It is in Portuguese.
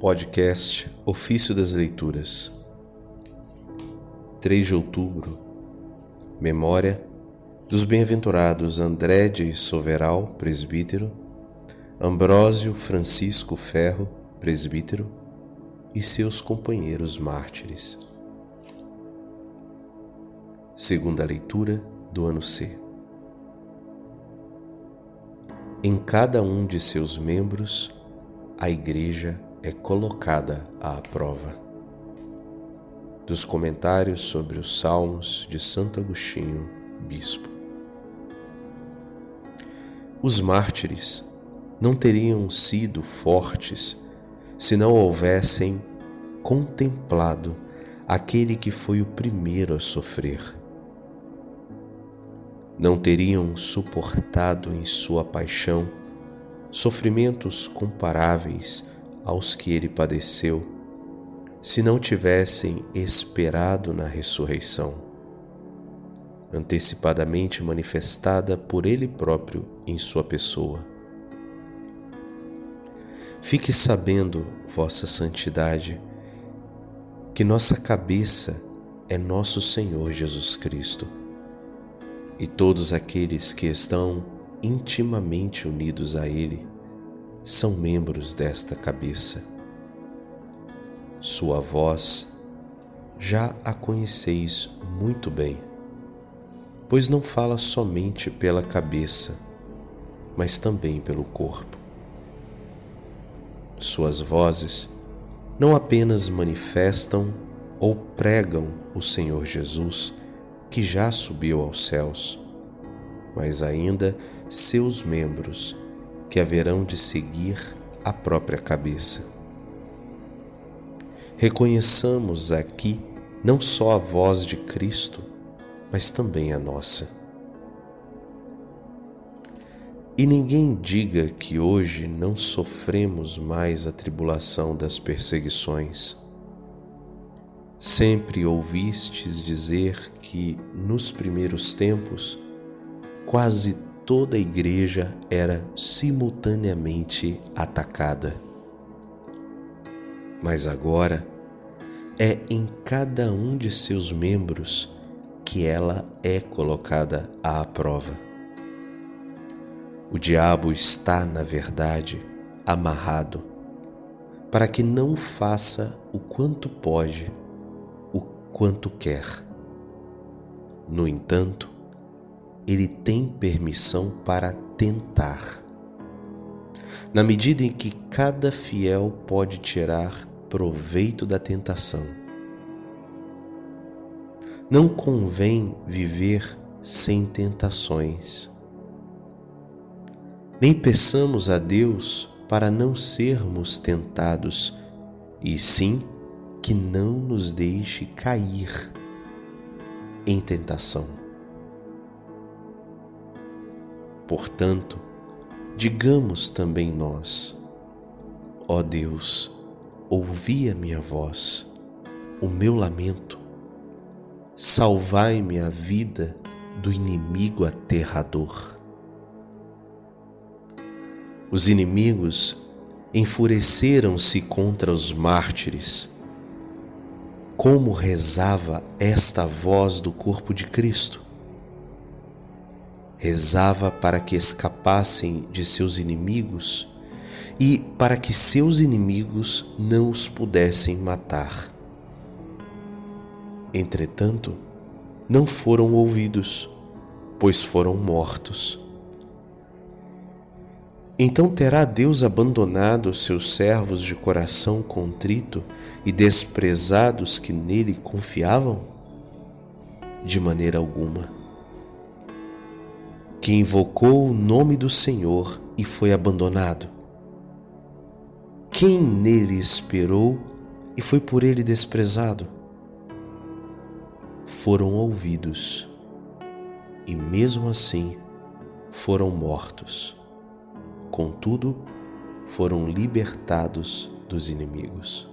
Podcast Ofício das Leituras 3 de outubro Memória dos bem-aventurados André de Soveral, presbítero, Ambrósio Francisco Ferro, presbítero, e seus companheiros mártires. Segunda leitura do ano C. Em cada um de seus membros, a Igreja é colocada à prova. Dos comentários sobre os Salmos de Santo Agostinho, Bispo. Os mártires não teriam sido fortes se não houvessem contemplado aquele que foi o primeiro a sofrer. Não teriam suportado em sua paixão sofrimentos comparáveis aos que ele padeceu, se não tivessem esperado na ressurreição, antecipadamente manifestada por ele próprio em sua pessoa. Fique sabendo, vossa santidade, que nossa cabeça é nosso Senhor Jesus Cristo, e todos aqueles que estão intimamente unidos a Ele são membros desta cabeça. Sua voz já a conheceis muito bem, pois não fala somente pela cabeça, mas também pelo corpo. Suas vozes não apenas manifestam ou pregam o Senhor Jesus, que já subiu aos céus, mas ainda seus membros que haverão de seguir a própria cabeça. Reconheçamos aqui não só a voz de Cristo, mas também a nossa. E ninguém diga que hoje não sofremos mais a tribulação das perseguições. Sempre ouvistes dizer que, nos primeiros tempos, quase toda a igreja era simultaneamente atacada. Mas agora é em cada um de seus membros que ela é colocada à prova. O diabo está, na verdade, amarrado para que não faça o quanto pode, o quanto quer. No entanto, ele tem permissão para tentar. Na medida em que cada fiel pode tirar proveito da tentação. Não convém viver sem tentações. Nem peçamos a Deus para não sermos tentados, e sim que não nos deixe cair em tentação. Portanto, digamos também nós: Ó Deus, ouvi a minha voz, o meu lamento, salvai-me a vida do inimigo aterrador. Os inimigos enfureceram-se contra os mártires. Como rezava esta voz do corpo de Cristo? Rezava para que escapassem de seus inimigos e para que seus inimigos não os pudessem matar. Entretanto, não foram ouvidos, pois foram mortos. Então terá Deus abandonado seus servos de coração contrito e desprezados que nele confiavam? De maneira alguma que invocou o nome do Senhor e foi abandonado? Quem nele esperou e foi por ele desprezado? Foram ouvidos e, mesmo assim, foram mortos. Contudo, foram libertados dos inimigos.